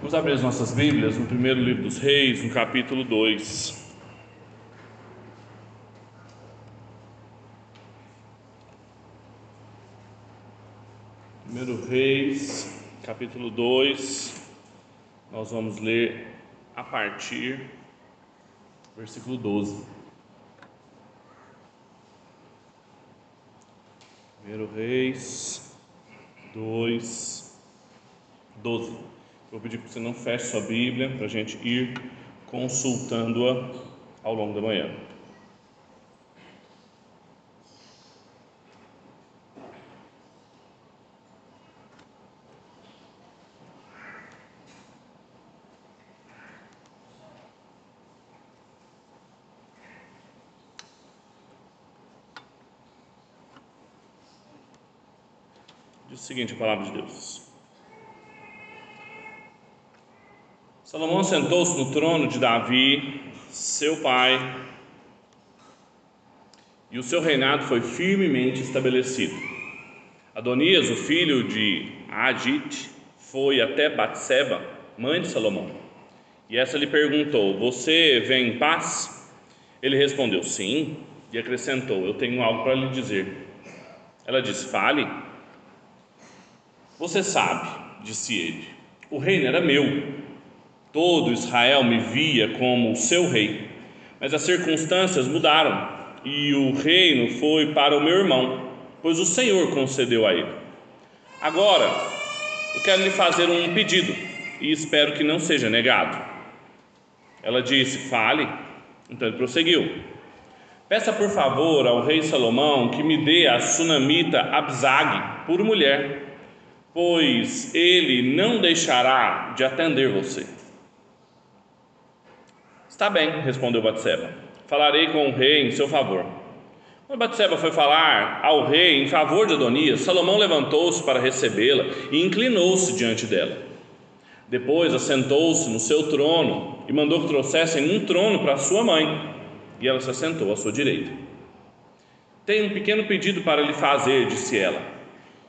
Vamos abrir as nossas Bíblias no primeiro livro dos Reis, no capítulo 2. Primeiro Reis, capítulo 2. Nós vamos ler a partir do versículo 12. Primeiro Reis 2, 12. Vou pedir que você não feche sua Bíblia para a gente ir consultando-a ao longo da manhã. Diz o seguinte a palavra de Deus. Salomão sentou-se no trono de Davi, seu pai, e o seu reinado foi firmemente estabelecido. Adonias, o filho de Agite, foi até Batseba, mãe de Salomão, e essa lhe perguntou: Você vem em paz? Ele respondeu: Sim, e acrescentou: Eu tenho algo para lhe dizer. Ela disse: Fale. Você sabe, disse ele, o reino era meu. Todo Israel me via como seu rei. Mas as circunstâncias mudaram e o reino foi para o meu irmão, pois o Senhor concedeu a ele. Agora, eu quero lhe fazer um pedido e espero que não seja negado. Ela disse: Fale. Então ele prosseguiu: Peça por favor ao rei Salomão que me dê a sunamita Abzag por mulher pois ele não deixará de atender você. Está bem, respondeu Batseba. Falarei com o rei em seu favor. Quando Batseba foi falar ao rei em favor de Adonias, Salomão levantou-se para recebê-la e inclinou-se diante dela. Depois assentou-se no seu trono e mandou que trouxessem um trono para sua mãe, e ela se assentou à sua direita. Tenho um pequeno pedido para lhe fazer, disse ela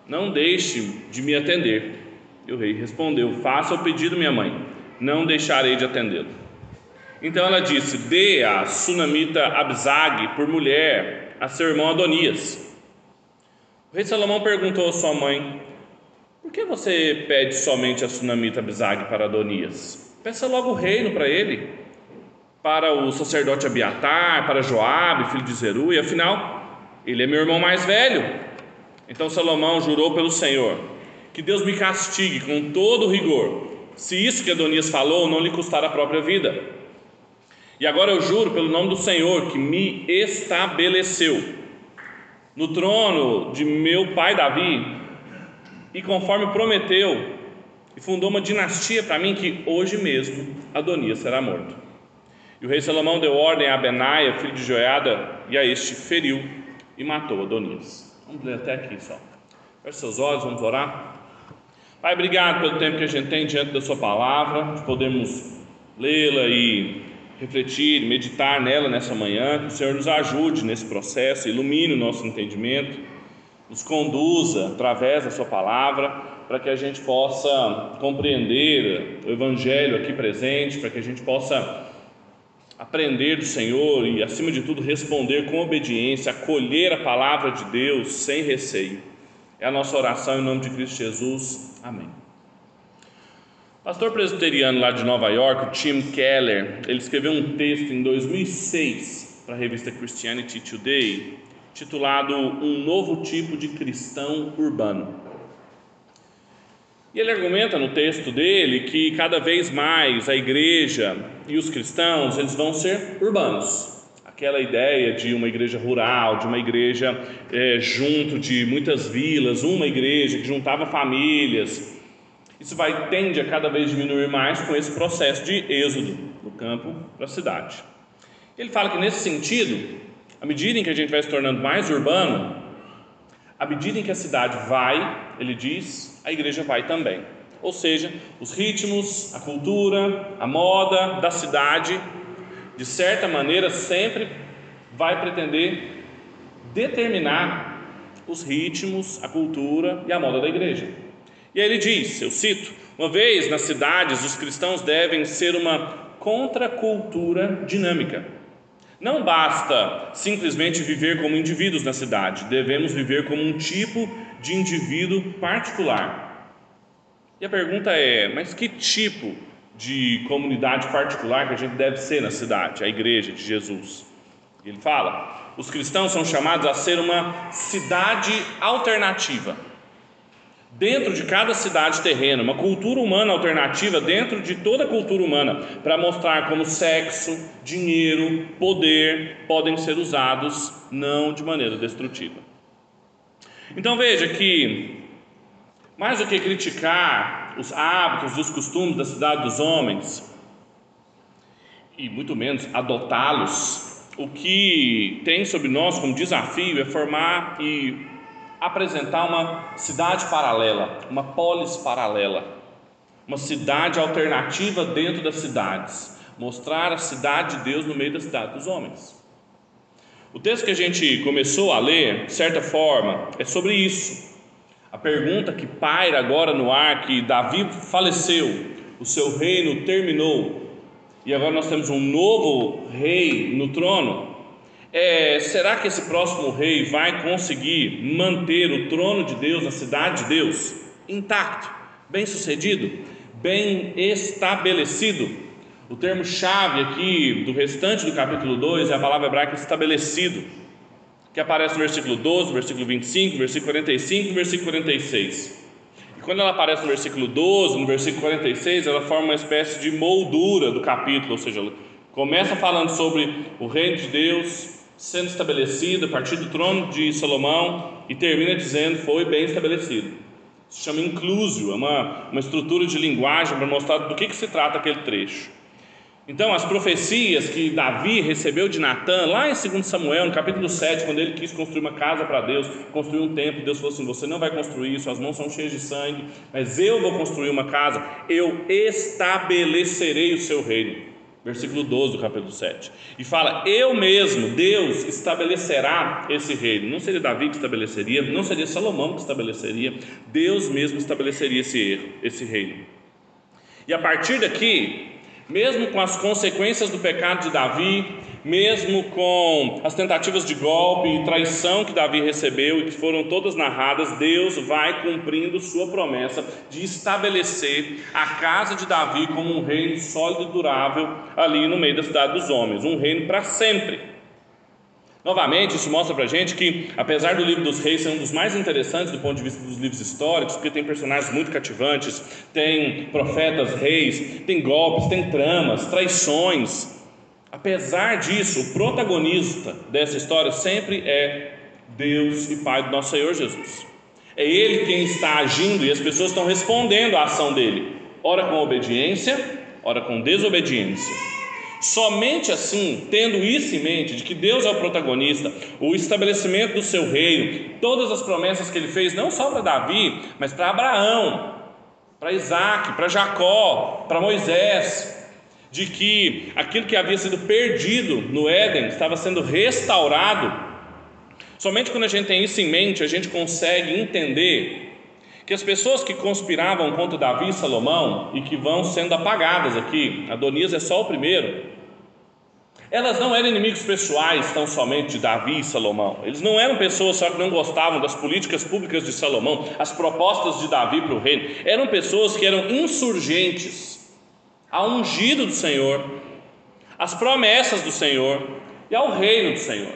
não deixe de me atender. E o rei respondeu: Faça o pedido, minha mãe, não deixarei de atendê-lo. Então ela disse: Dê a sunamita Abzag por mulher a seu irmão Adonias. O rei Salomão perguntou à sua mãe: Por que você pede somente a sunamita Abzag para Adonias? Peça logo o reino para ele, para o sacerdote Abiatar, para Joabe, filho de Zeru, e afinal, ele é meu irmão mais velho então Salomão jurou pelo Senhor: Que Deus me castigue com todo rigor, se isso que Adonias falou não lhe custar a própria vida. E agora eu juro pelo nome do Senhor que me estabeleceu no trono de meu pai Davi, e conforme prometeu, e fundou uma dinastia para mim que hoje mesmo Adonias será morto. E o rei Salomão deu ordem a Benaia, filho de Joiada, e a este feriu e matou Adonias. Vamos ler até aqui só. Feche seus olhos, vamos orar. Pai, obrigado pelo tempo que a gente tem diante da Sua palavra, de podermos lê-la e refletir, meditar nela nessa manhã. Que o Senhor nos ajude nesse processo, ilumine o nosso entendimento, nos conduza através da Sua palavra, para que a gente possa compreender o Evangelho aqui presente, para que a gente possa aprender do Senhor e, acima de tudo, responder com obediência, acolher a palavra de Deus sem receio. É a nossa oração em nome de Cristo Jesus. Amém. Pastor presbiteriano lá de Nova York, o Tim Keller, ele escreveu um texto em 2006 para a revista Christianity Today, titulado Um Novo Tipo de Cristão Urbano. E ele argumenta no texto dele que cada vez mais a igreja e os cristãos eles vão ser urbanos. Aquela ideia de uma igreja rural, de uma igreja é, junto de muitas vilas, uma igreja que juntava famílias. Isso vai tende a cada vez diminuir mais com esse processo de êxodo do campo para a cidade. Ele fala que nesse sentido, à medida em que a gente vai se tornando mais urbano, à medida em que a cidade vai, ele diz, a igreja vai também. Ou seja, os ritmos, a cultura, a moda da cidade, de certa maneira, sempre vai pretender determinar os ritmos, a cultura e a moda da igreja. E aí ele diz, eu cito, Uma vez nas cidades, os cristãos devem ser uma contracultura dinâmica. Não basta simplesmente viver como indivíduos na cidade, devemos viver como um tipo de indivíduo particular. E a pergunta é: mas que tipo de comunidade particular que a gente deve ser na cidade, a igreja de Jesus? Ele fala: os cristãos são chamados a ser uma cidade alternativa dentro de cada cidade terrena, uma cultura humana alternativa dentro de toda a cultura humana, para mostrar como sexo, dinheiro, poder podem ser usados não de maneira destrutiva. Então veja que, mais do que criticar os hábitos, os costumes da cidade dos homens, e muito menos adotá-los, o que tem sobre nós como desafio é formar e apresentar uma cidade paralela, uma polis paralela, uma cidade alternativa dentro das cidades, mostrar a cidade de Deus no meio da cidade dos homens. O texto que a gente começou a ler, de certa forma, é sobre isso. A pergunta que paira agora no ar, que Davi faleceu, o seu reino terminou, e agora nós temos um novo rei no trono, é, será que esse próximo rei vai conseguir manter o trono de Deus, a cidade de Deus, intacto, bem sucedido, bem estabelecido? O termo chave aqui do restante do capítulo 2 é a palavra hebraica estabelecido, que aparece no versículo 12, versículo 25, versículo 45 e versículo 46. E quando ela aparece no versículo 12, no versículo 46, ela forma uma espécie de moldura do capítulo, ou seja, começa falando sobre o reino de Deus, sendo estabelecido a partir do trono de Salomão e termina dizendo foi bem estabelecido. Se chama inclusio, é uma, uma estrutura de linguagem para mostrar do que, que se trata aquele trecho. Então, as profecias que Davi recebeu de Natã, lá em 2 Samuel, no capítulo 7, quando ele quis construir uma casa para Deus, construir um templo, Deus falou assim: Você não vai construir, suas mãos são cheias de sangue, mas eu vou construir uma casa, eu estabelecerei o seu reino versículo 12 do capítulo 7. E fala: Eu mesmo, Deus, estabelecerá esse reino. Não seria Davi que estabeleceria, não seria Salomão que estabeleceria, Deus mesmo estabeleceria esse, esse reino. E a partir daqui, mesmo com as consequências do pecado de Davi, mesmo com as tentativas de golpe e traição que Davi recebeu e que foram todas narradas, Deus vai cumprindo sua promessa de estabelecer a casa de Davi como um reino sólido e durável ali no meio da cidade dos homens, um reino para sempre. Novamente, isso mostra para gente que, apesar do livro dos reis ser um dos mais interessantes do ponto de vista dos livros históricos, porque tem personagens muito cativantes, tem profetas, reis, tem golpes, tem tramas, traições, Apesar disso, o protagonista dessa história sempre é Deus e Pai do nosso Senhor Jesus. É Ele quem está agindo e as pessoas estão respondendo à ação dele, ora com obediência, ora com desobediência. Somente assim, tendo isso em mente, de que Deus é o protagonista, o estabelecimento do seu reino, todas as promessas que ele fez, não só para Davi, mas para Abraão, para Isaac, para Jacó, para Moisés, de que aquilo que havia sido perdido no Éden estava sendo restaurado. Somente quando a gente tem isso em mente, a gente consegue entender que as pessoas que conspiravam contra Davi e Salomão e que vão sendo apagadas aqui, Adonias é só o primeiro, elas não eram inimigos pessoais tão somente de Davi e Salomão. Eles não eram pessoas só que não gostavam das políticas públicas de Salomão, as propostas de Davi para o reino. Eram pessoas que eram insurgentes ao ungido do Senhor, às promessas do Senhor e ao reino do Senhor,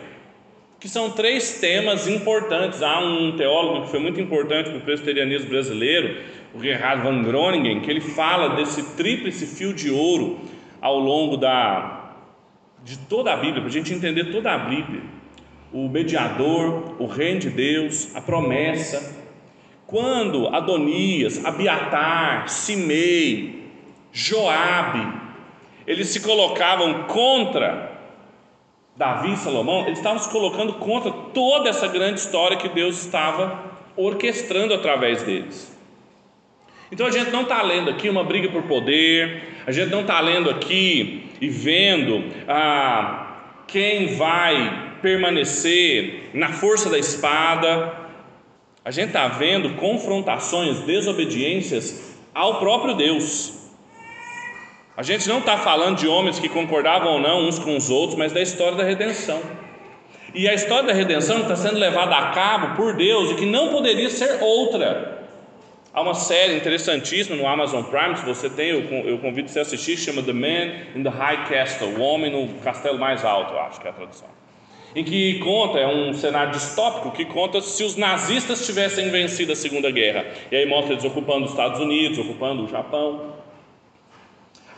que são três temas importantes. Há um teólogo que foi muito importante para o presbiterianismo brasileiro, o Gerhard van Groningen, que ele fala desse tríplice fio de ouro ao longo da de toda a Bíblia, para a gente entender toda a Bíblia. O mediador, o reino de Deus, a promessa. Quando Adonias, Abiatar, Simei, Joabe, eles se colocavam contra Davi e Salomão, eles estavam se colocando contra toda essa grande história que Deus estava orquestrando através deles. Então a gente não está lendo aqui uma briga por poder, a gente não está lendo aqui e vendo ah, quem vai permanecer na força da espada, a gente está vendo confrontações, desobediências ao próprio Deus. A gente não está falando de homens que concordavam ou não uns com os outros, mas da história da redenção. E a história da redenção está sendo levada a cabo por Deus e que não poderia ser outra. Há uma série interessantíssima no Amazon Prime, se você tem, eu convido você a assistir, chama The Man in the High Castle, o homem no castelo mais alto, eu acho que é a tradução. Em que conta, é um cenário distópico que conta se os nazistas tivessem vencido a Segunda Guerra. E aí mostra eles ocupando os Estados Unidos, ocupando o Japão.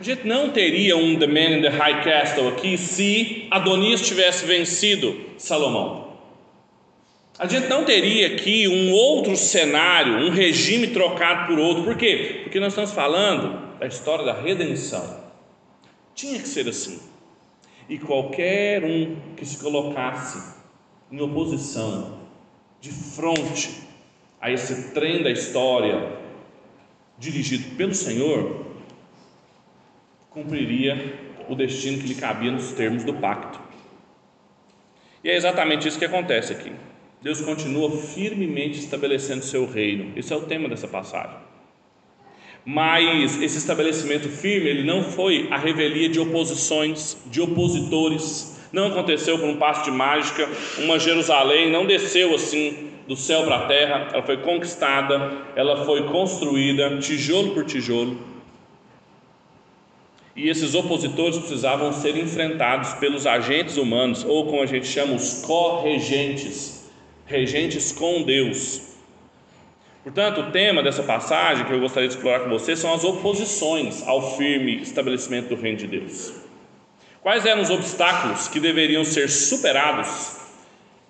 A gente não teria um The Man in the High Castle aqui se Adonias tivesse vencido Salomão. A gente não teria aqui um outro cenário, um regime trocado por outro. Por quê? Porque nós estamos falando da história da redenção. Tinha que ser assim. E qualquer um que se colocasse em oposição, de frente a esse trem da história dirigido pelo Senhor, cumpriria o destino que lhe cabia nos termos do pacto. E é exatamente isso que acontece aqui. Deus continua firmemente estabelecendo seu reino. Esse é o tema dessa passagem. Mas esse estabelecimento firme, ele não foi a revelia de oposições, de opositores. Não aconteceu por um passo de mágica. Uma Jerusalém não desceu assim do céu para a terra. Ela foi conquistada, ela foi construída tijolo por tijolo. E esses opositores precisavam ser enfrentados pelos agentes humanos, ou como a gente chama, os corregentes regentes com Deus. Portanto, o tema dessa passagem que eu gostaria de explorar com vocês são as oposições ao firme estabelecimento do reino de Deus. Quais eram os obstáculos que deveriam ser superados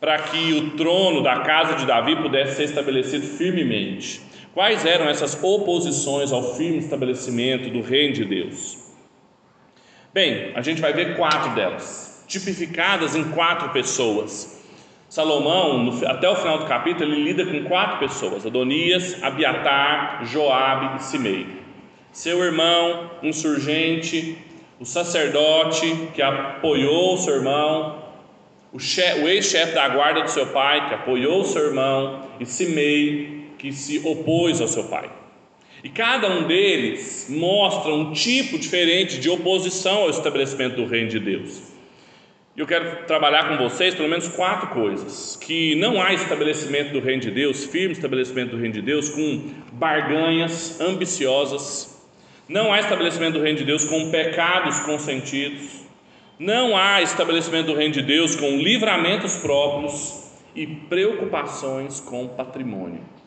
para que o trono da casa de Davi pudesse ser estabelecido firmemente? Quais eram essas oposições ao firme estabelecimento do reino de Deus? Bem, a gente vai ver quatro delas, tipificadas em quatro pessoas Salomão, no, até o final do capítulo, ele lida com quatro pessoas: Adonias, Abiatar, Joabe e Simei. Seu irmão, insurgente, o sacerdote que apoiou seu irmão, o, o ex-chefe da guarda do seu pai que apoiou seu irmão, e Simei que se opôs ao seu pai. E cada um deles mostra um tipo diferente de oposição ao estabelecimento do reino de Deus. E eu quero trabalhar com vocês pelo menos quatro coisas: que não há estabelecimento do reino de Deus, firme estabelecimento do reino de Deus, com barganhas ambiciosas, não há estabelecimento do reino de Deus com pecados consentidos, não há estabelecimento do reino de Deus com livramentos próprios e preocupações com patrimônio.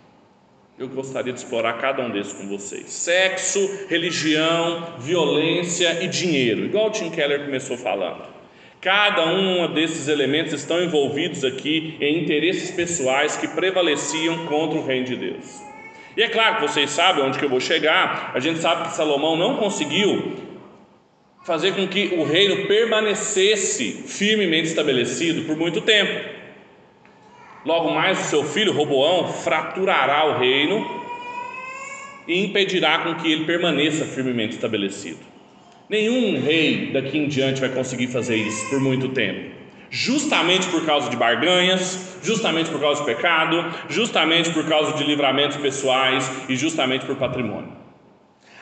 Eu gostaria de explorar cada um desses com vocês: sexo, religião, violência e dinheiro, igual o Tim Keller começou falando. Cada um desses elementos estão envolvidos aqui em interesses pessoais que prevaleciam contra o reino de Deus. E é claro que vocês sabem onde que eu vou chegar. A gente sabe que Salomão não conseguiu fazer com que o reino permanecesse firmemente estabelecido por muito tempo. Logo mais o seu filho Roboão fraturará o reino e impedirá com que ele permaneça firmemente estabelecido. Nenhum rei daqui em diante vai conseguir fazer isso por muito tempo. Justamente por causa de barganhas, justamente por causa de pecado, justamente por causa de livramentos pessoais e justamente por patrimônio.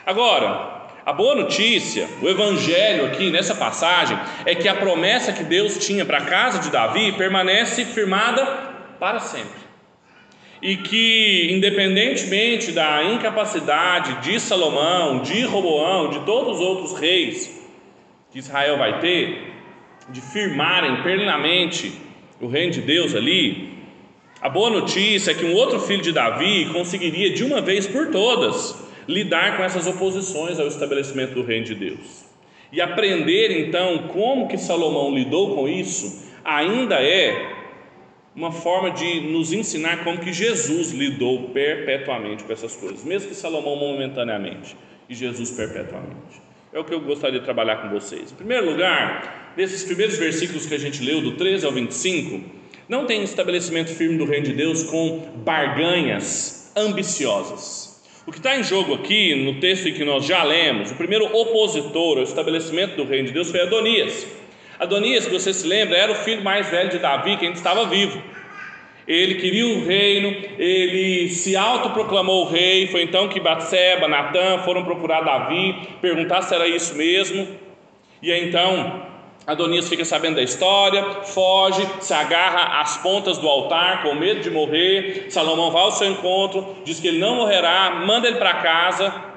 Agora, a boa notícia, o evangelho aqui nessa passagem, é que a promessa que Deus tinha para a casa de Davi permanece firmada para sempre e que, independentemente da incapacidade de Salomão, de Roboão, de todos os outros reis que Israel vai ter, de firmarem plenamente o reino de Deus ali, a boa notícia é que um outro filho de Davi conseguiria de uma vez por todas lidar com essas oposições ao estabelecimento do reino de Deus. E aprender então como que Salomão lidou com isso ainda é uma forma de nos ensinar como que Jesus lidou perpetuamente com essas coisas, mesmo que Salomão momentaneamente e Jesus perpetuamente. É o que eu gostaria de trabalhar com vocês. Em primeiro lugar, nesses primeiros versículos que a gente leu, do 13 ao 25, não tem estabelecimento firme do reino de Deus com barganhas ambiciosas. O que está em jogo aqui, no texto que nós já lemos, o primeiro opositor ao estabelecimento do reino de Deus foi Adonias. Adonias, se você se lembra, era o filho mais velho de Davi, que ainda estava vivo. Ele queria o reino, ele se autoproclamou rei. Foi então que Batseba, Natã foram procurar Davi, perguntar se era isso mesmo. E então Adonias fica sabendo da história, foge, se agarra às pontas do altar com medo de morrer. Salomão vai ao seu encontro, diz que ele não morrerá, manda ele para casa.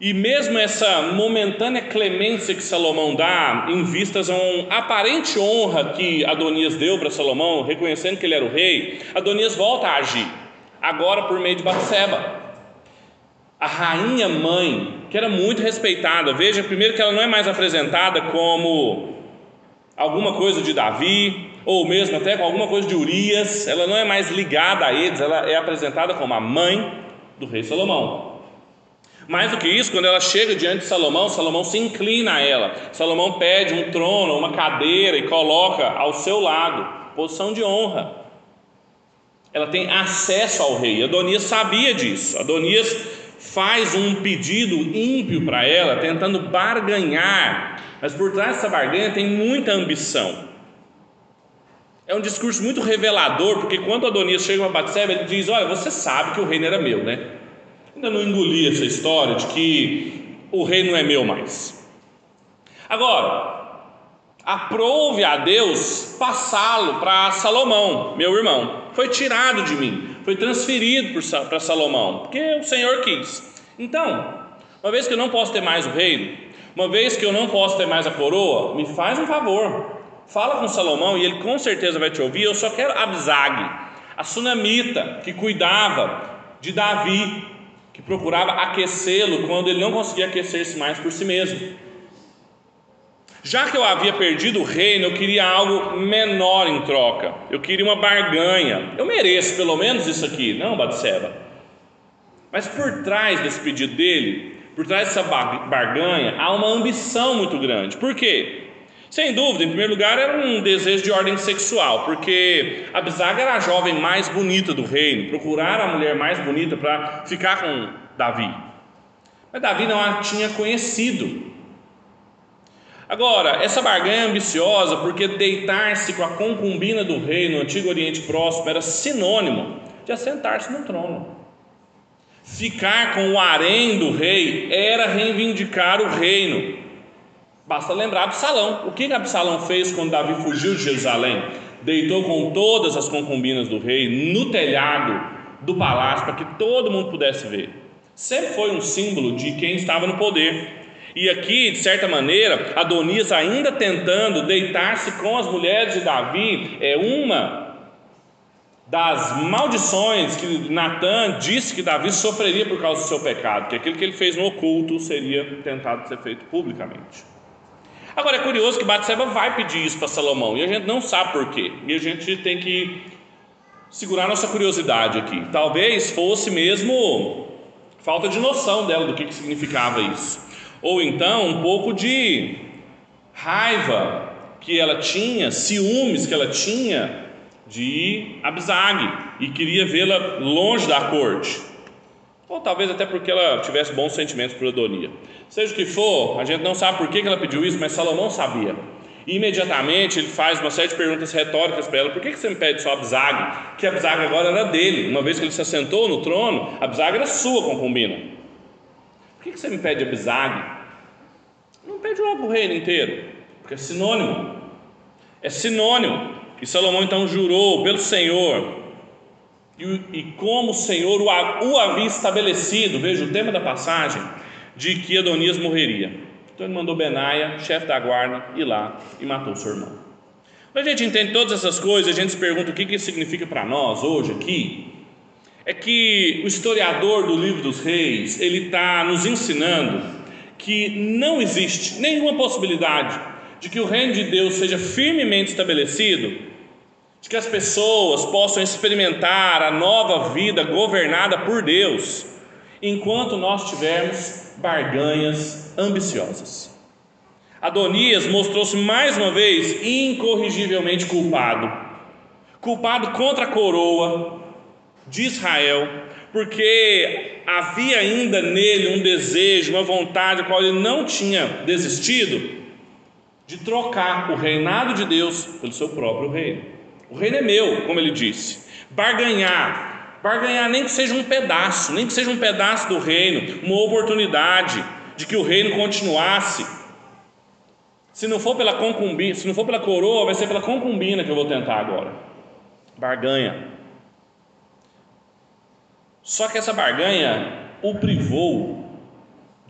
E mesmo essa momentânea clemência que Salomão dá, em vistas a uma aparente honra que Adonias deu para Salomão, reconhecendo que ele era o rei, Adonias volta a agir, agora por meio de Batseba. A rainha mãe, que era muito respeitada, veja primeiro que ela não é mais apresentada como alguma coisa de Davi, ou mesmo até com alguma coisa de Urias, ela não é mais ligada a eles, ela é apresentada como a mãe do rei Salomão. Mais do que isso, quando ela chega diante de Salomão, Salomão se inclina a ela. Salomão pede um trono, uma cadeira e coloca ao seu lado, posição de honra. Ela tem acesso ao rei. Adonias sabia disso. Adonias faz um pedido ímpio para ela, tentando barganhar, mas por trás dessa barganha tem muita ambição. É um discurso muito revelador, porque quando Adonias chega para Batseba, ele diz: Olha, você sabe que o reino era meu, né? Ainda não engoli essa história de que o reino não é meu mais. Agora, aprove a Deus passá-lo para Salomão, meu irmão. Foi tirado de mim, foi transferido para Salomão, porque o Senhor quis. Então, uma vez que eu não posso ter mais o reino, uma vez que eu não posso ter mais a coroa, me faz um favor. Fala com Salomão e ele com certeza vai te ouvir. Eu só quero Abzag, a sunamita que cuidava de Davi, que procurava aquecê-lo quando ele não conseguia aquecer-se mais por si mesmo. Já que eu havia perdido o reino, eu queria algo menor em troca. Eu queria uma barganha. Eu mereço pelo menos isso aqui, não, Batseba. Mas por trás desse pedido dele, por trás dessa barganha, há uma ambição muito grande. Por quê? Sem dúvida, em primeiro lugar, era um desejo de ordem sexual, porque Abisag era a jovem mais bonita do reino, procurar a mulher mais bonita para ficar com Davi. Mas Davi não a tinha conhecido. Agora, essa barganha é ambiciosa, porque deitar-se com a concubina do rei no antigo Oriente Próximo era sinônimo de assentar-se no trono. Ficar com o harém do rei era reivindicar o reino. Basta lembrar Absalão. O que Absalão fez quando Davi fugiu de Jerusalém? Deitou com todas as concubinas do rei no telhado do palácio para que todo mundo pudesse ver. Sempre foi um símbolo de quem estava no poder. E aqui, de certa maneira, Adonias ainda tentando deitar-se com as mulheres de Davi, é uma das maldições que Natan disse que Davi sofreria por causa do seu pecado, que aquilo que ele fez no oculto seria tentado ser feito publicamente. Agora é curioso que Batseba vai pedir isso para Salomão e a gente não sabe por quê. E a gente tem que segurar nossa curiosidade aqui. Talvez fosse mesmo falta de noção dela do que, que significava isso. Ou então um pouco de raiva que ela tinha, ciúmes que ela tinha de Abzag e queria vê-la longe da corte ou talvez até porque ela tivesse bons sentimentos por Adonia. Seja o que for, a gente não sabe por que ela pediu isso, mas Salomão sabia. E imediatamente ele faz uma série de perguntas retóricas para ela: por que você me pede só Abzag? Que Abzag agora era dele, uma vez que ele se assentou no trono, Abzag era sua concubina. Por que você me pede Abzag? Não pede logo o reino inteiro, porque é sinônimo. É sinônimo. E Salomão então jurou pelo Senhor e, e como o Senhor o, o havia estabelecido, veja o tema da passagem, de que Adonias morreria. Então ele mandou Benaia, chefe da guarda, ir lá e matou seu irmão. Quando a gente entende todas essas coisas, a gente se pergunta o que, que isso significa para nós hoje aqui. É que o historiador do livro dos reis, ele está nos ensinando que não existe nenhuma possibilidade de que o reino de Deus seja firmemente estabelecido de que as pessoas possam experimentar a nova vida governada por Deus, enquanto nós tivermos barganhas ambiciosas. Adonias mostrou-se mais uma vez incorrigivelmente culpado, culpado contra a coroa de Israel, porque havia ainda nele um desejo, uma vontade, a qual ele não tinha desistido, de trocar o reinado de Deus pelo seu próprio reino O reino é meu, como ele disse. Barganhar, barganhar nem que seja um pedaço, nem que seja um pedaço do reino, uma oportunidade de que o reino continuasse. Se não for pela concubina, se não for pela coroa, vai ser pela concubina que eu vou tentar agora. Barganha. Só que essa barganha o privou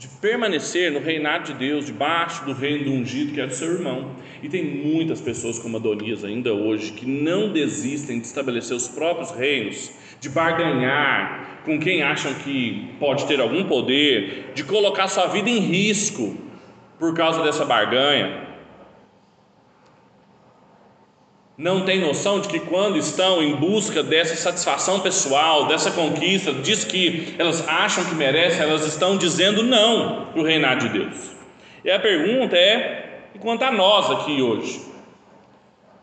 de permanecer no reinado de Deus, debaixo do reino do ungido que é do seu irmão. E tem muitas pessoas como Adonias ainda hoje que não desistem de estabelecer os próprios reinos, de barganhar com quem acham que pode ter algum poder, de colocar sua vida em risco por causa dessa barganha não têm noção de que quando estão em busca dessa satisfação pessoal, dessa conquista, diz que elas acham que merecem, elas estão dizendo não para o reinado de Deus. E a pergunta é: e quanto a nós aqui hoje?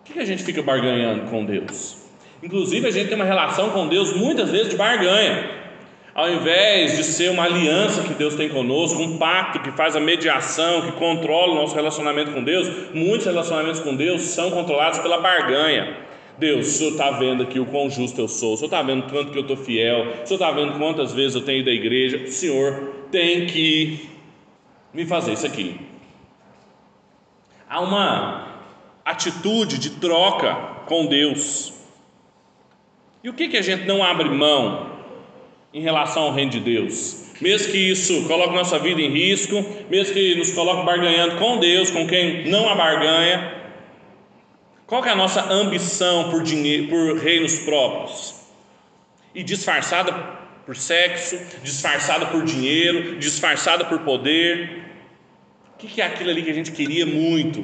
O que a gente fica barganhando com Deus? Inclusive, a gente tem uma relação com Deus muitas vezes de barganha ao invés de ser uma aliança que Deus tem conosco, um pacto que faz a mediação, que controla o nosso relacionamento com Deus, muitos relacionamentos com Deus são controlados pela barganha. Deus, o Senhor está vendo aqui o quão justo eu sou, o Senhor está vendo quanto que eu estou fiel, o Senhor está vendo quantas vezes eu tenho ido à igreja, o Senhor tem que me fazer isso aqui. Há uma atitude de troca com Deus. E o que, que a gente não abre mão em relação ao reino de Deus. Mesmo que isso coloque nossa vida em risco, mesmo que nos coloque barganhando com Deus, com quem não a barganha, qual é a nossa ambição por dinheiro, por reinos próprios? E disfarçada por sexo, disfarçada por dinheiro, disfarçada por poder. O que é aquilo ali que a gente queria muito?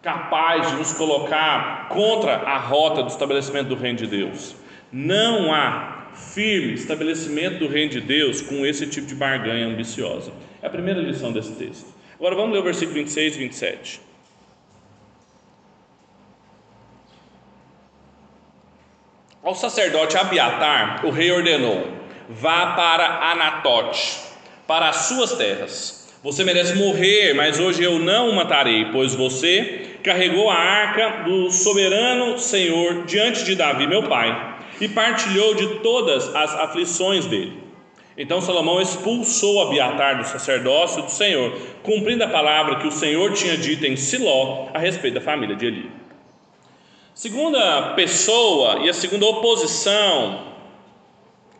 Capaz de nos colocar contra a rota do estabelecimento do reino de Deus. Não há firme estabelecimento do reino de Deus com esse tipo de barganha ambiciosa. É a primeira lição desse texto. Agora vamos ler o versículo 26 e 27. Ao sacerdote Abiatar, o rei ordenou: vá para Anatote, para as suas terras. Você merece morrer, mas hoje eu não o matarei, pois você carregou a arca do soberano Senhor diante de Davi, meu pai e partilhou de todas as aflições dele. Então Salomão expulsou Abiatar do sacerdócio do Senhor, cumprindo a palavra que o Senhor tinha dito em Siló a respeito da família de Eli. Segunda pessoa e a segunda oposição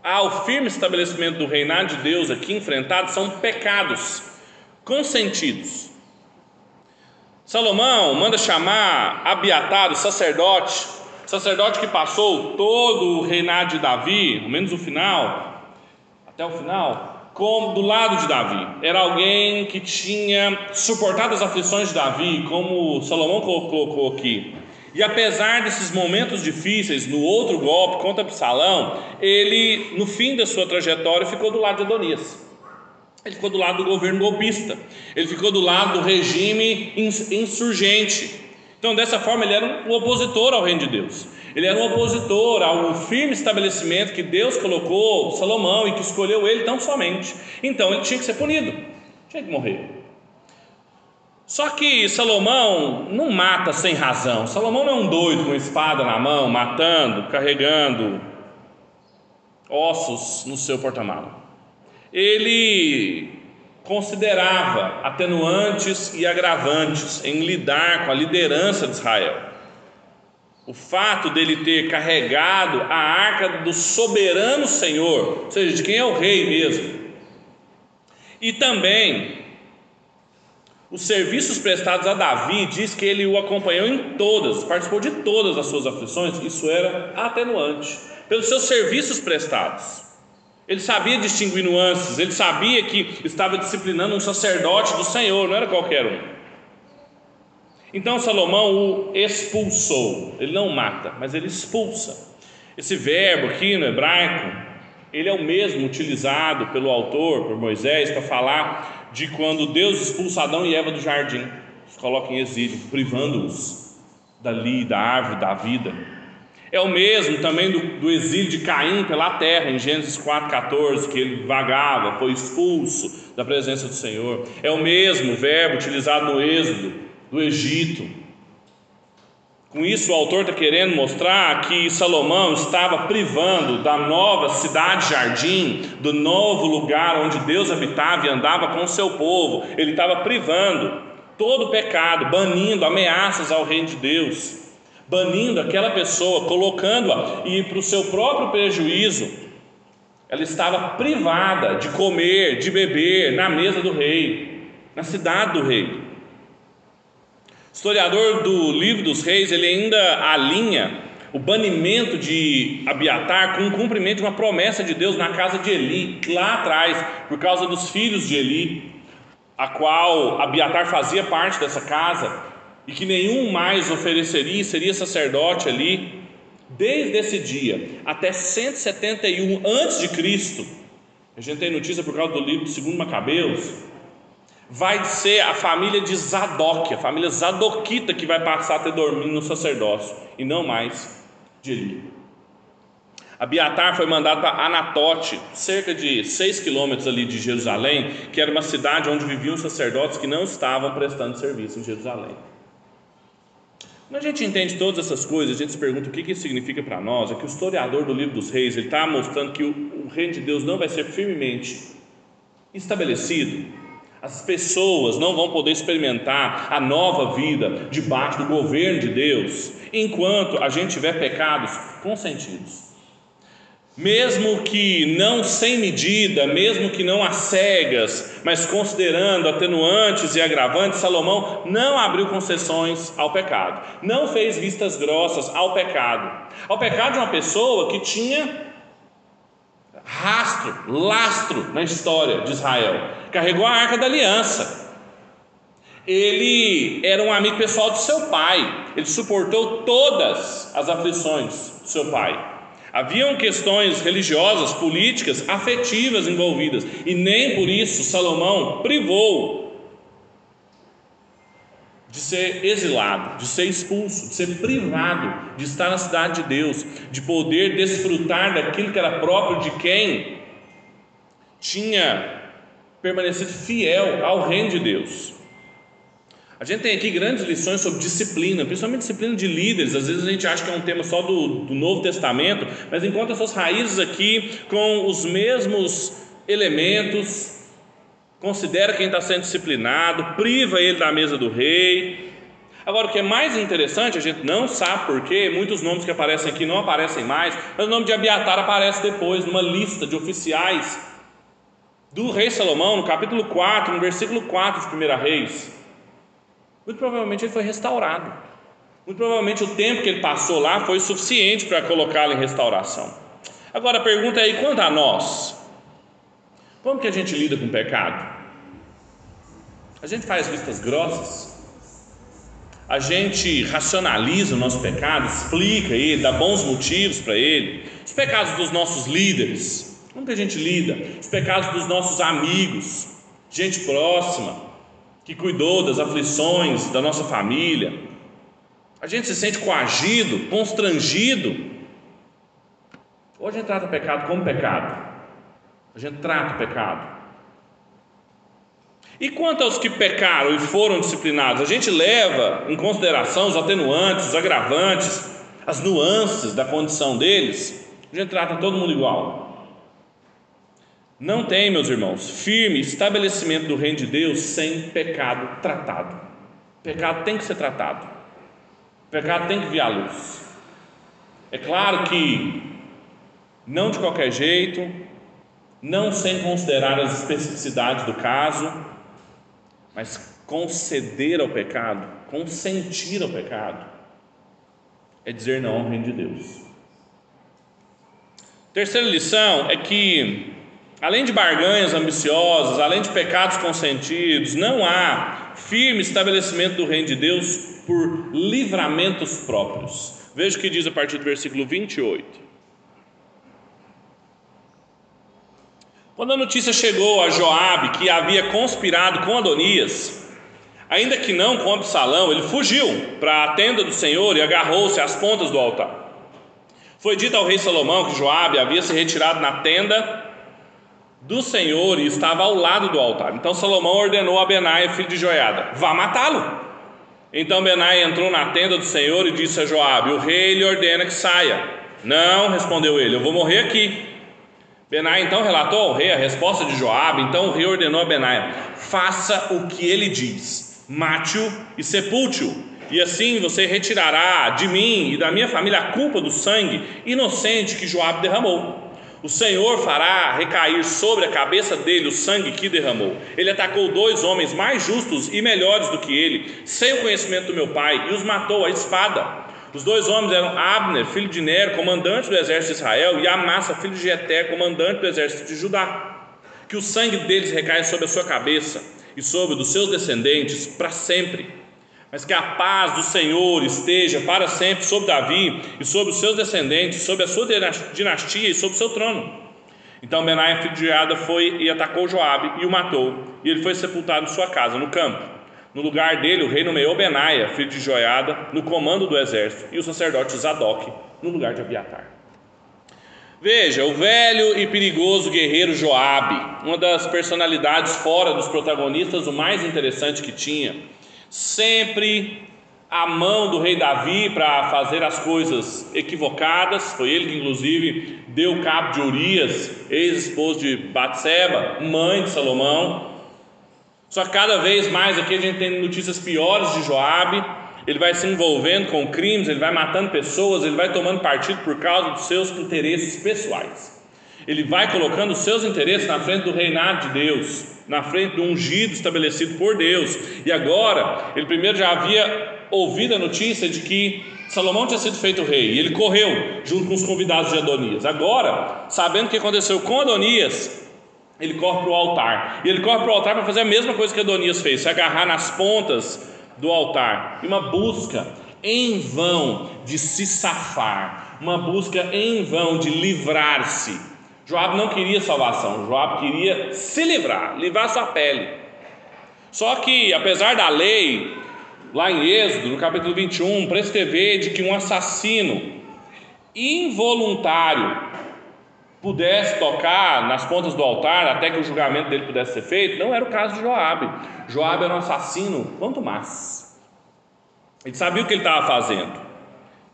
ao firme estabelecimento do reinado de Deus aqui enfrentado são pecados consentidos. Salomão manda chamar Abiatar, o sacerdote, sacerdote que passou todo o reinado de Davi, ao menos o final, até o final, como do lado de Davi. Era alguém que tinha suportado as aflições de Davi, como Salomão colocou aqui. E apesar desses momentos difíceis, no outro golpe contra Absalão, ele, no fim da sua trajetória, ficou do lado de Adonias. Ele ficou do lado do governo golpista. Ele ficou do lado do regime insurgente. Então, dessa forma, ele era um opositor ao reino de Deus. Ele era um opositor ao firme estabelecimento que Deus colocou Salomão e que escolheu ele tão somente. Então, ele tinha que ser punido, tinha que morrer. Só que Salomão não mata sem razão. Salomão não é um doido com espada na mão, matando, carregando ossos no seu porta-malas. Ele considerava atenuantes e agravantes em lidar com a liderança de Israel. O fato dele ter carregado a arca do soberano Senhor, ou seja, de quem é o rei mesmo. E também os serviços prestados a Davi diz que ele o acompanhou em todas, participou de todas as suas aflições, isso era atenuante, pelos seus serviços prestados. Ele sabia distinguir nuances, ele sabia que estava disciplinando um sacerdote do Senhor, não era qualquer um. Então Salomão o expulsou, ele não mata, mas ele expulsa. Esse verbo aqui no hebraico, ele é o mesmo utilizado pelo autor, por Moisés, para falar de quando Deus expulsa Adão e Eva do jardim, os coloca em exílio, privando-os dali, da árvore da vida. É o mesmo também do, do exílio de Caim pela terra, em Gênesis 4,14, que ele vagava, foi expulso da presença do Senhor. É o mesmo verbo utilizado no Êxodo, do Egito, Com isso, o autor está querendo mostrar que Salomão estava privando da nova cidade-jardim, do novo lugar onde Deus habitava e andava com o seu povo. Ele estava privando todo pecado, banindo ameaças ao reino de Deus, banindo aquela pessoa, colocando-a e para o seu próprio prejuízo. Ela estava privada de comer, de beber na mesa do rei, na cidade do rei historiador do livro dos reis, ele ainda alinha o banimento de Abiatar com o cumprimento de uma promessa de Deus na casa de Eli, lá atrás, por causa dos filhos de Eli, a qual Abiatar fazia parte dessa casa, e que nenhum mais ofereceria e seria sacerdote ali, desde esse dia até 171 antes de Cristo. A gente tem notícia por causa do livro de 2 Macabeus, vai ser a família de Zadok, a família Zadoquita que vai passar a ter dormido no sacerdócio, e não mais de Eli. Abiatar foi mandado para Anatote, cerca de 6 quilômetros ali de Jerusalém, que era uma cidade onde viviam sacerdotes que não estavam prestando serviço em Jerusalém. Quando a gente entende todas essas coisas, a gente se pergunta o que isso significa para nós. É que o historiador do livro dos reis está mostrando que o, o reino de Deus não vai ser firmemente estabelecido as pessoas não vão poder experimentar a nova vida debaixo do governo de Deus, enquanto a gente tiver pecados consentidos. Mesmo que não sem medida, mesmo que não às cegas, mas considerando atenuantes e agravantes, Salomão não abriu concessões ao pecado, não fez vistas grossas ao pecado, ao pecado de uma pessoa que tinha rastro, lastro na história de Israel. Carregou a arca da aliança. Ele era um amigo pessoal do seu pai. Ele suportou todas as aflições do seu pai. Haviam questões religiosas, políticas, afetivas envolvidas, e nem por isso Salomão privou de ser exilado, de ser expulso, de ser privado de estar na cidade de Deus, de poder desfrutar daquilo que era próprio de quem tinha permanecido fiel ao reino de Deus. A gente tem aqui grandes lições sobre disciplina, principalmente disciplina de líderes. Às vezes a gente acha que é um tema só do, do Novo Testamento, mas encontra suas raízes aqui com os mesmos elementos, considera quem está sendo disciplinado, priva ele da mesa do rei. Agora, o que é mais interessante, a gente não sabe porquê, muitos nomes que aparecem aqui não aparecem mais, mas o nome de Abiatar aparece depois, numa lista de oficiais do rei Salomão, no capítulo 4, no versículo 4 de 1 Reis. Muito provavelmente ele foi restaurado. Muito provavelmente o tempo que ele passou lá foi suficiente para colocá-lo em restauração. Agora a pergunta é: e quanto a nós? Como que a gente lida com o pecado? A gente faz vistas grossas? A gente racionaliza o nosso pecado, explica ele, dá bons motivos para ele? Os pecados dos nossos líderes, como que a gente lida? Os pecados dos nossos amigos, gente próxima, que cuidou das aflições da nossa família. A gente se sente coagido, constrangido. Ou a gente trata o pecado como pecado? A gente trata o pecado. E quanto aos que pecaram e foram disciplinados, a gente leva em consideração os atenuantes, os agravantes, as nuances da condição deles. A gente trata todo mundo igual. Não tem, meus irmãos, firme estabelecimento do reino de Deus sem pecado tratado. pecado tem que ser tratado. pecado tem que vir à luz. É claro que não de qualquer jeito, não sem considerar as especificidades do caso, mas conceder ao pecado, consentir ao pecado, é dizer não ao reino de Deus. Terceira lição é que, além de barganhas ambiciosas, além de pecados consentidos, não há firme estabelecimento do reino de Deus por livramentos próprios. Veja o que diz a partir do versículo 28. Quando a notícia chegou a Joabe que havia conspirado com Adonias, ainda que não com Absalão, ele fugiu para a tenda do Senhor e agarrou-se às pontas do altar. Foi dito ao rei Salomão que Joabe havia se retirado na tenda do Senhor e estava ao lado do altar. Então Salomão ordenou a Benaia, filho de Joiada, vá matá-lo. Então Benai entrou na tenda do Senhor e disse a Joabe: O rei lhe ordena que saia. Não, respondeu ele, eu vou morrer aqui. Benai então relatou ao rei a resposta de Joabe. Então o rei ordenou a Benai: Faça o que ele diz, mate-o e sepulte-o. E assim você retirará de mim e da minha família a culpa do sangue inocente que Joabe derramou. O Senhor fará recair sobre a cabeça dele o sangue que derramou. Ele atacou dois homens mais justos e melhores do que ele, sem o conhecimento do meu pai, e os matou à espada. Os dois homens eram Abner, filho de Ner, comandante do exército de Israel, e Amassa, filho de Jeter, comandante do exército de Judá. Que o sangue deles recaia sobre a sua cabeça e sobre o dos seus descendentes para sempre mas que a paz do Senhor esteja para sempre sobre Davi e sobre os seus descendentes, sobre a sua dinastia e sobre o seu trono. Então Benaia, filho de Joiada, foi e atacou Joabe e o matou, e ele foi sepultado em sua casa, no campo. No lugar dele, o rei nomeou Benaia, filho de Joiada, no comando do exército, e o sacerdote Zadok, no lugar de Abiatar. Veja, o velho e perigoso guerreiro Joabe, uma das personalidades fora dos protagonistas, o mais interessante que tinha sempre a mão do rei Davi para fazer as coisas equivocadas. Foi ele que, inclusive, deu cabo de Urias, ex-esposo de Batseba, mãe de Salomão. Só que cada vez mais aqui a gente tem notícias piores de Joabe. Ele vai se envolvendo com crimes, ele vai matando pessoas, ele vai tomando partido por causa dos seus interesses pessoais. Ele vai colocando os seus interesses na frente do reinado de Deus na frente do ungido estabelecido por Deus. E agora, ele primeiro já havia ouvido a notícia de que Salomão tinha sido feito rei, e ele correu junto com os convidados de Adonias. Agora, sabendo o que aconteceu com Adonias, ele corre para o altar. E ele corre para o altar para fazer a mesma coisa que Adonias fez: se agarrar nas pontas do altar. E uma busca em vão de se safar, uma busca em vão de livrar-se Joab não queria salvação, Joab queria se livrar, livrar sua pele. Só que, apesar da lei, lá em Êxodo, no capítulo 21, prescrever de que um assassino involuntário pudesse tocar nas pontas do altar até que o julgamento dele pudesse ser feito, não era o caso de Joabe. Joabe era um assassino, quanto mais. Ele sabia o que ele estava fazendo.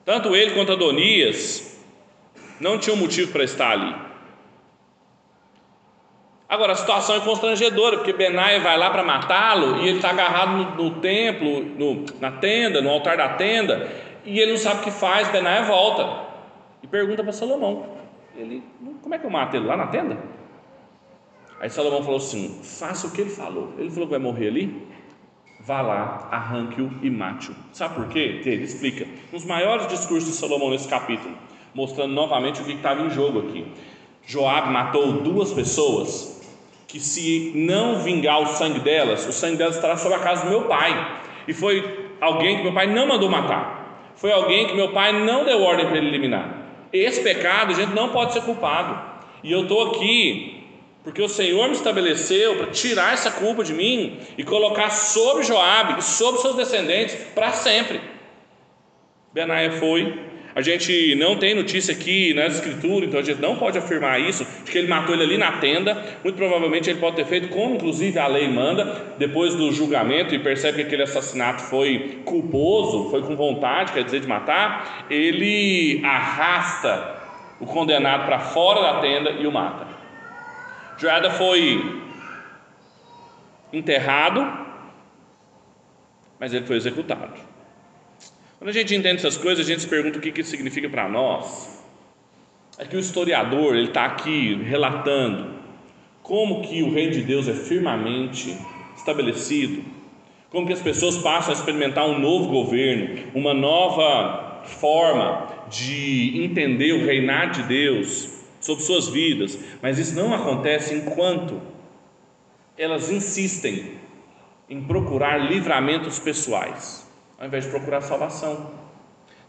Tanto ele quanto Adonias não tinham motivo para estar ali. Agora, a situação é constrangedora, porque Benai vai lá para matá-lo e ele está agarrado no, no templo, no, na tenda, no altar da tenda, e ele não sabe o que faz. Benai volta e pergunta para Salomão: ele, Como é que eu mato ele? Lá na tenda? Aí Salomão falou assim: Faça o que ele falou. Ele falou que vai morrer ali. Vá lá, arranque-o e mate-o. Sabe por quê? Ele explica. Nos maiores discursos de Salomão nesse capítulo, mostrando novamente o que estava em jogo aqui. Joab matou duas pessoas que se não vingar o sangue delas, o sangue delas estará sobre a casa do meu pai. E foi alguém que meu pai não mandou matar. Foi alguém que meu pai não deu ordem para ele eliminar. Esse pecado a gente não pode ser culpado. E eu estou aqui porque o Senhor me estabeleceu para tirar essa culpa de mim e colocar sobre Joabe e sobre seus descendentes para sempre. Benaia foi a gente não tem notícia aqui nas escrituras, então a gente não pode afirmar isso, de que ele matou ele ali na tenda. Muito provavelmente ele pode ter feito como, inclusive, a lei manda, depois do julgamento, e percebe que aquele assassinato foi culposo, foi com vontade, quer dizer, de matar. Ele arrasta o condenado para fora da tenda e o mata. Joada foi enterrado, mas ele foi executado. Quando a gente entende essas coisas, a gente se pergunta o que isso significa para nós. É que o historiador ele está aqui relatando como que o reino de Deus é firmemente estabelecido, como que as pessoas passam a experimentar um novo governo, uma nova forma de entender o reinado de Deus sobre suas vidas, mas isso não acontece enquanto elas insistem em procurar livramentos pessoais ao invés de procurar salvação.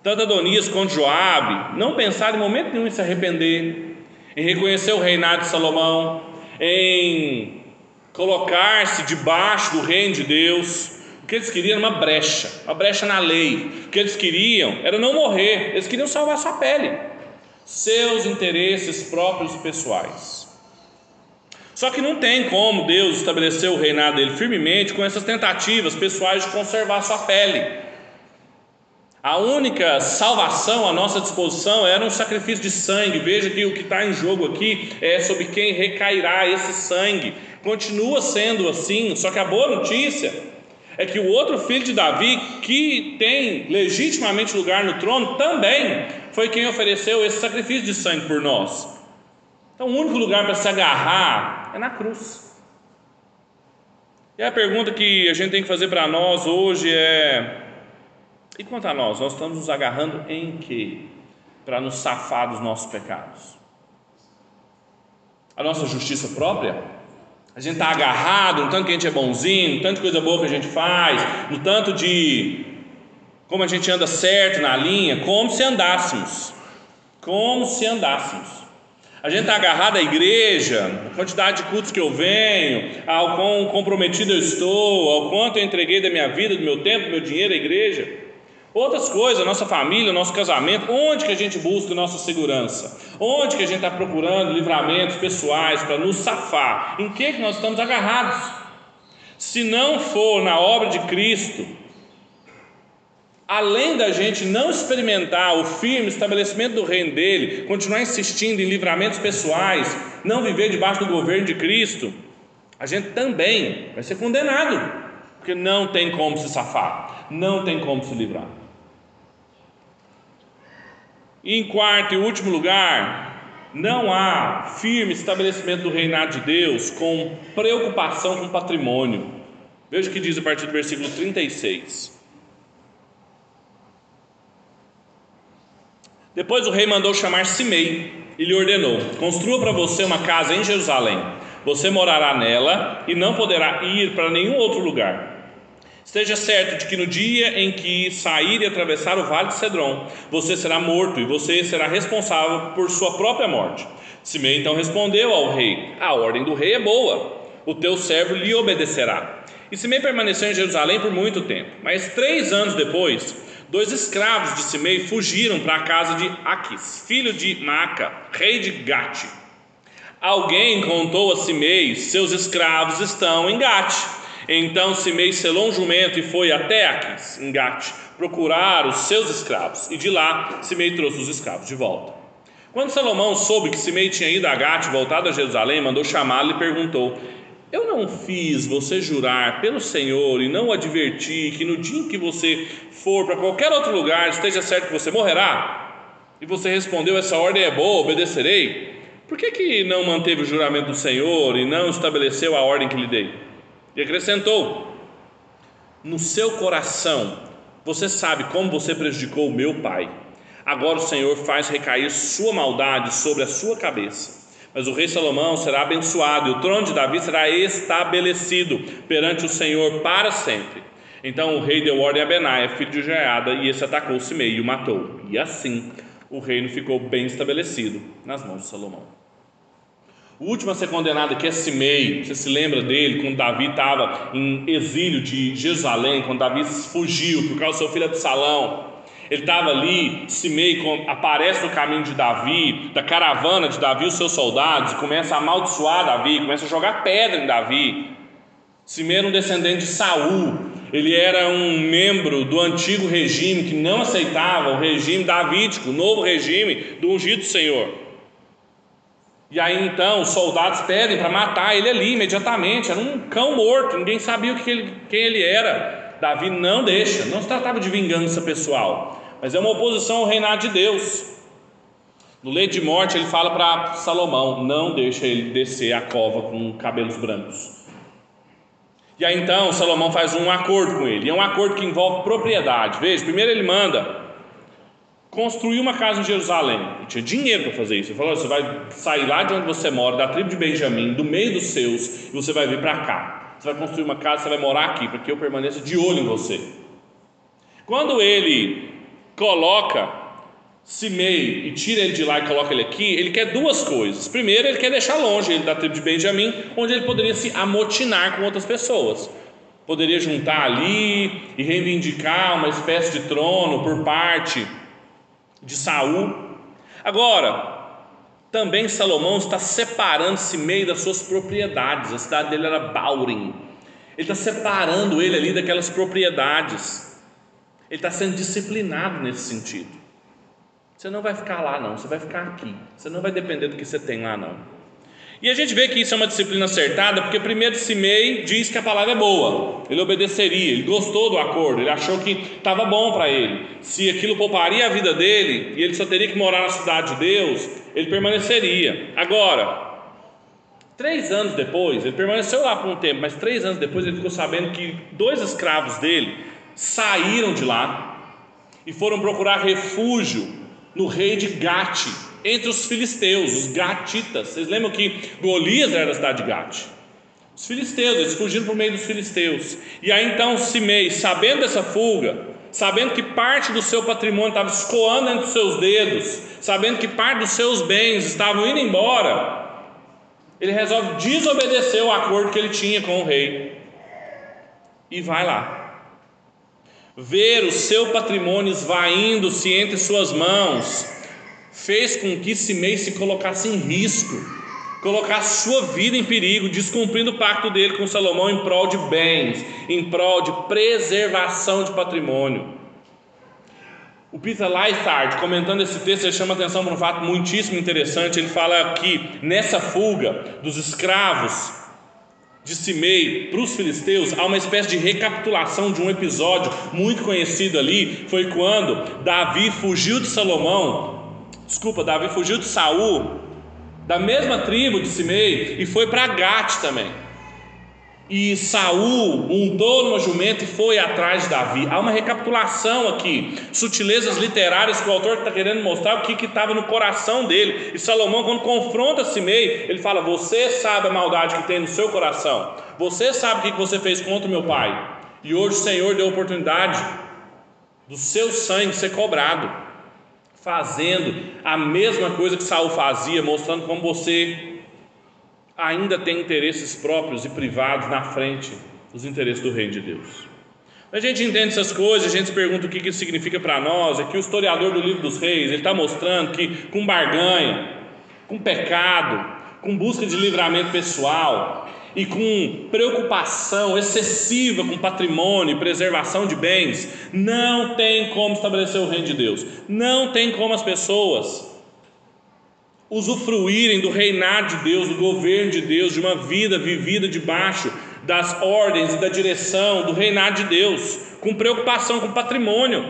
Tanto Adonias quanto Joabe não pensaram em momento nenhum em se arrepender, em reconhecer o reinado de Salomão, em colocar-se debaixo do reino de Deus. O que eles queriam era uma brecha, uma brecha na lei. O que eles queriam era não morrer, eles queriam salvar sua pele, seus interesses próprios pessoais. Só que não tem como Deus estabelecer o reinado dele firmemente com essas tentativas pessoais de conservar sua pele. A única salvação à nossa disposição era um sacrifício de sangue. Veja que o que está em jogo aqui é sobre quem recairá esse sangue. Continua sendo assim, só que a boa notícia é que o outro filho de Davi, que tem legitimamente lugar no trono, também foi quem ofereceu esse sacrifício de sangue por nós. Então, o único lugar para se agarrar é na cruz. E a pergunta que a gente tem que fazer para nós hoje é: e quanto a nós, nós estamos nos agarrando em quê? Para nos safar dos nossos pecados? A nossa justiça própria? A gente está agarrado no tanto que a gente é bonzinho, no tanto de coisa boa que a gente faz, no tanto de como a gente anda certo na linha, como se andássemos. Como se andássemos. A gente está agarrado à igreja, a quantidade de cultos que eu venho, ao quão comprometido eu estou, ao quanto eu entreguei da minha vida, do meu tempo, do meu dinheiro à igreja. Outras coisas, nossa família, nosso casamento, onde que a gente busca nossa segurança? Onde que a gente está procurando livramentos pessoais para nos safar? Em que, que nós estamos agarrados? Se não for na obra de Cristo, além da gente não experimentar o firme estabelecimento do reino dele, continuar insistindo em livramentos pessoais, não viver debaixo do governo de Cristo, a gente também vai ser condenado, porque não tem como se safar, não tem como se livrar. E em quarto e último lugar, não há firme estabelecimento do reinado de Deus com preocupação com patrimônio. Veja o que diz a partir do versículo 36. Depois o rei mandou chamar Simei e lhe ordenou: Construa para você uma casa em Jerusalém. Você morará nela e não poderá ir para nenhum outro lugar Esteja certo de que no dia em que sair e atravessar o vale de Cedron, você será morto e você será responsável por sua própria morte. Simei então respondeu ao rei: A ordem do rei é boa, o teu servo lhe obedecerá. E Simei permaneceu em Jerusalém por muito tempo. Mas três anos depois, dois escravos de Simei fugiram para a casa de Aquis, filho de Maaca, rei de Gate. Alguém contou a Simei: Seus escravos estão em Gate. Então Simei selou um jumento e foi até Aquis, em Gate, procurar os seus escravos. E de lá Simei trouxe os escravos de volta. Quando Salomão soube que Simei tinha ido a Gate, voltado a Jerusalém, mandou chamá-lo e perguntou: Eu não fiz você jurar pelo Senhor e não adverti que no dia em que você for para qualquer outro lugar, esteja certo que você morrerá? E você respondeu: Essa ordem é boa, obedecerei. Por que, que não manteve o juramento do Senhor e não estabeleceu a ordem que lhe dei? E acrescentou: No seu coração, você sabe como você prejudicou o meu pai. Agora o Senhor faz recair sua maldade sobre a sua cabeça. Mas o rei Salomão será abençoado e o trono de Davi será estabelecido perante o Senhor para sempre. Então o rei deu ordem a Benaia, filho de Jeada, e esse atacou Simei e o matou. E assim o reino ficou bem estabelecido nas mãos de Salomão. O último a ser condenado aqui é Simei. Você se lembra dele quando Davi estava em exílio de Jerusalém, quando Davi fugiu por causa do seu filho Absalão. Ele estava ali, Simei aparece no caminho de Davi, da caravana de Davi, os seus soldados, e começa a amaldiçoar Davi, começa a jogar pedra em Davi. Simei era um descendente de Saul, ele era um membro do antigo regime que não aceitava o regime davídico, o novo regime do ungido Senhor. E aí então os soldados pedem para matar ele ali imediatamente. Era um cão morto, ninguém sabia quem ele era. Davi não deixa, não se tratava de vingança pessoal, mas é uma oposição ao reinado de Deus. No leito de morte ele fala para Salomão: não deixa ele descer a cova com cabelos brancos. E aí então Salomão faz um acordo com ele, e é um acordo que envolve propriedade. Veja, primeiro ele manda construir uma casa em Jerusalém. Ele tinha dinheiro para fazer isso. Ele falou: você vai sair lá de onde você mora, da tribo de Benjamim, do meio dos seus, e você vai vir para cá. Você vai construir uma casa, você vai morar aqui, para que eu permaneça de olho em você. Quando ele coloca Simei e tira ele de lá e coloca ele aqui, ele quer duas coisas. Primeiro, ele quer deixar longe ele da tribo de Benjamim, onde ele poderia se amotinar com outras pessoas. Poderia juntar ali e reivindicar uma espécie de trono por parte de Saul. Agora, também Salomão está separando-se meio das suas propriedades. A cidade dele era Baurim. Ele está separando ele ali daquelas propriedades. Ele está sendo disciplinado nesse sentido. Você não vai ficar lá, não. Você vai ficar aqui. Você não vai depender do que você tem lá, não. E a gente vê que isso é uma disciplina acertada, porque primeiro Simei diz que a palavra é boa, ele obedeceria, ele gostou do acordo, ele achou que estava bom para ele. Se aquilo pouparia a vida dele e ele só teria que morar na cidade de Deus, ele permaneceria. Agora, três anos depois, ele permaneceu lá por um tempo, mas três anos depois ele ficou sabendo que dois escravos dele saíram de lá e foram procurar refúgio no rei de Gate entre os filisteus, os gatitas. Vocês lembram que Golias era da cidade de Gate? Os filisteus, eles fugiram por meio dos filisteus. E aí então Simei, sabendo dessa fuga, sabendo que parte do seu patrimônio estava escoando entre os seus dedos, sabendo que parte dos seus bens estavam indo embora, ele resolve desobedecer o acordo que ele tinha com o rei. E vai lá. Ver o seu patrimônio esvaindo-se entre suas mãos, fez com que Simei se colocasse em risco, colocasse sua vida em perigo, descumprindo o pacto dele com Salomão em prol de bens, em prol de preservação de patrimônio. O Peter Lythard, comentando esse texto, ele chama atenção para um fato muitíssimo interessante. Ele fala que nessa fuga dos escravos de Simei para os filisteus, há uma espécie de recapitulação de um episódio muito conhecido ali. Foi quando Davi fugiu de Salomão Desculpa, Davi fugiu de Saul, da mesma tribo de Simei, e foi para Gate também. E Saul montou numa jumenta e foi atrás de Davi. Há uma recapitulação aqui, sutilezas literárias que o autor está querendo mostrar o que estava no coração dele. E Salomão, quando confronta Simei, ele fala: Você sabe a maldade que tem no seu coração, você sabe o que você fez contra o meu pai. E hoje o Senhor deu a oportunidade do seu sangue ser cobrado fazendo a mesma coisa que Saul fazia, mostrando como você ainda tem interesses próprios e privados na frente dos interesses do reino de Deus. A gente entende essas coisas, a gente se pergunta o que isso significa para nós. É que o historiador do livro dos reis ele está mostrando que com barganha, com pecado, com busca de livramento pessoal, e com preocupação excessiva com patrimônio e preservação de bens, não tem como estabelecer o reino de Deus. Não tem como as pessoas usufruírem do reinado de Deus, do governo de Deus, de uma vida vivida debaixo das ordens e da direção do reinado de Deus, com preocupação com patrimônio.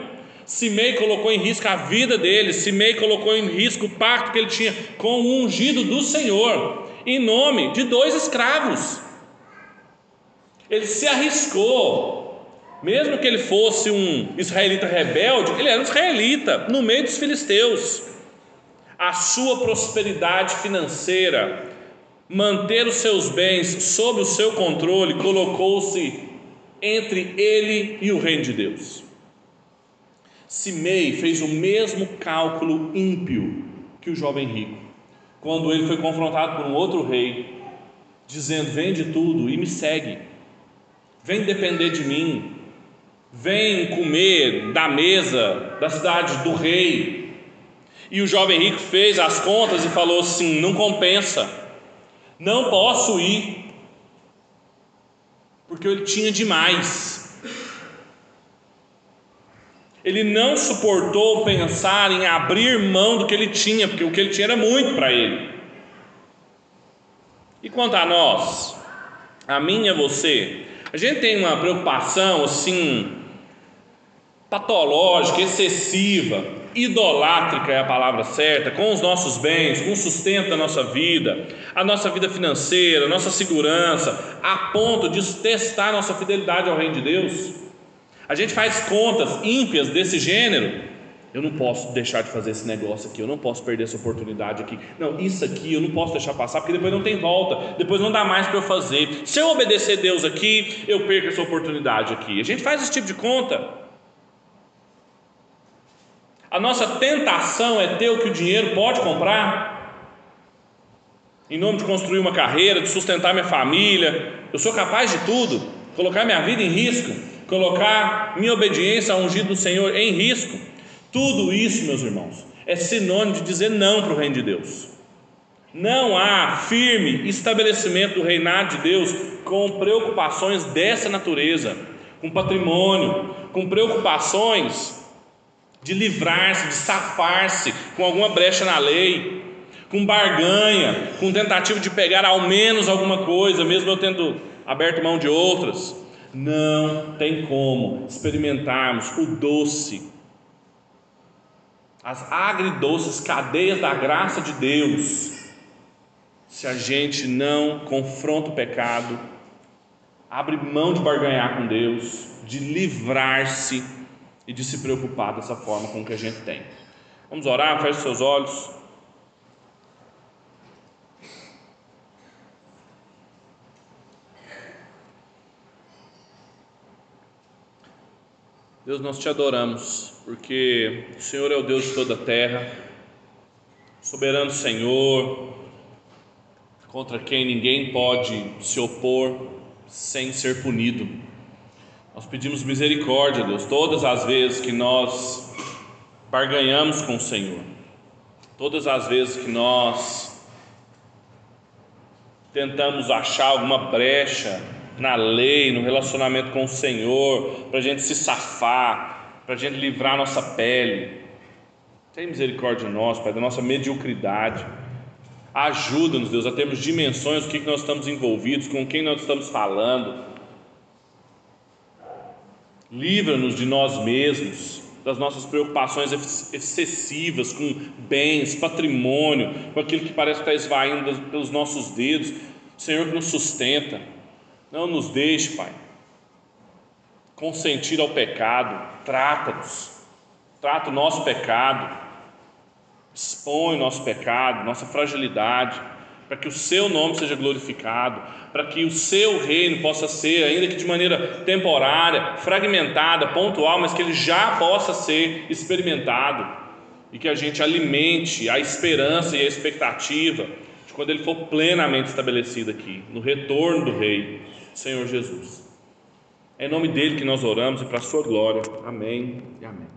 Simei colocou em risco a vida dele, Simei colocou em risco o pacto que ele tinha com o ungido do Senhor em nome de dois escravos. Ele se arriscou, mesmo que ele fosse um israelita rebelde, ele era um israelita no meio dos filisteus. A sua prosperidade financeira, manter os seus bens sob o seu controle, colocou-se entre ele e o reino de Deus. Simei fez o mesmo cálculo ímpio que o jovem rico quando ele foi confrontado por um outro rei, dizendo: Vende tudo e me segue, vem depender de mim, vem comer da mesa da cidade do rei. E o jovem rico fez as contas e falou assim: Não compensa, não posso ir, porque ele tinha demais. Ele não suportou pensar em abrir mão do que ele tinha, porque o que ele tinha era muito para ele. E quanto a nós, a mim e a você, a gente tem uma preocupação assim, patológica, excessiva, idolátrica é a palavra certa, com os nossos bens, com o sustento da nossa vida, a nossa vida financeira, a nossa segurança, a ponto de testar nossa fidelidade ao Reino de Deus. A gente faz contas ímpias desse gênero. Eu não posso deixar de fazer esse negócio aqui, eu não posso perder essa oportunidade aqui. Não, isso aqui eu não posso deixar passar, porque depois não tem volta, depois não dá mais para eu fazer. Se eu obedecer Deus aqui, eu perco essa oportunidade aqui. A gente faz esse tipo de conta. A nossa tentação é ter o que o dinheiro pode comprar, em nome de construir uma carreira, de sustentar minha família. Eu sou capaz de tudo, colocar minha vida em risco colocar minha obediência ao ungido do Senhor em risco. Tudo isso, meus irmãos, é sinônimo de dizer não para o reino de Deus. Não há firme estabelecimento do reinado de Deus com preocupações dessa natureza, com patrimônio, com preocupações de livrar-se, de safar-se com alguma brecha na lei, com barganha, com tentativa de pegar ao menos alguma coisa, mesmo eu tendo aberto mão de outras. Não tem como experimentarmos o doce, as agridoces cadeias da graça de Deus, se a gente não confronta o pecado, abre mão de barganhar com Deus, de livrar-se e de se preocupar dessa forma com o que a gente tem. Vamos orar, feche seus olhos. Deus, nós te adoramos, porque o Senhor é o Deus de toda a terra, soberano Senhor, contra quem ninguém pode se opor sem ser punido. Nós pedimos misericórdia, Deus, todas as vezes que nós barganhamos com o Senhor, todas as vezes que nós tentamos achar alguma brecha na lei, no relacionamento com o Senhor, para a gente se safar, para a gente livrar nossa pele. Tem misericórdia de nós, Pai, da nossa mediocridade. Ajuda-nos, Deus, a termos dimensões do que nós estamos envolvidos, com quem nós estamos falando. Livra-nos de nós mesmos, das nossas preocupações excessivas com bens, patrimônio, com aquilo que parece estar esvaindo pelos nossos dedos. Senhor que nos sustenta. Não nos deixe, Pai, consentir ao pecado. Trata-nos, trata o nosso pecado, expõe o nosso pecado, nossa fragilidade, para que o Seu nome seja glorificado, para que o Seu reino possa ser, ainda que de maneira temporária, fragmentada, pontual, mas que ele já possa ser experimentado e que a gente alimente a esperança e a expectativa de quando ele for plenamente estabelecido aqui, no retorno do Rei. Senhor Jesus. É em nome dele que nós oramos e para a sua glória. Amém e amém.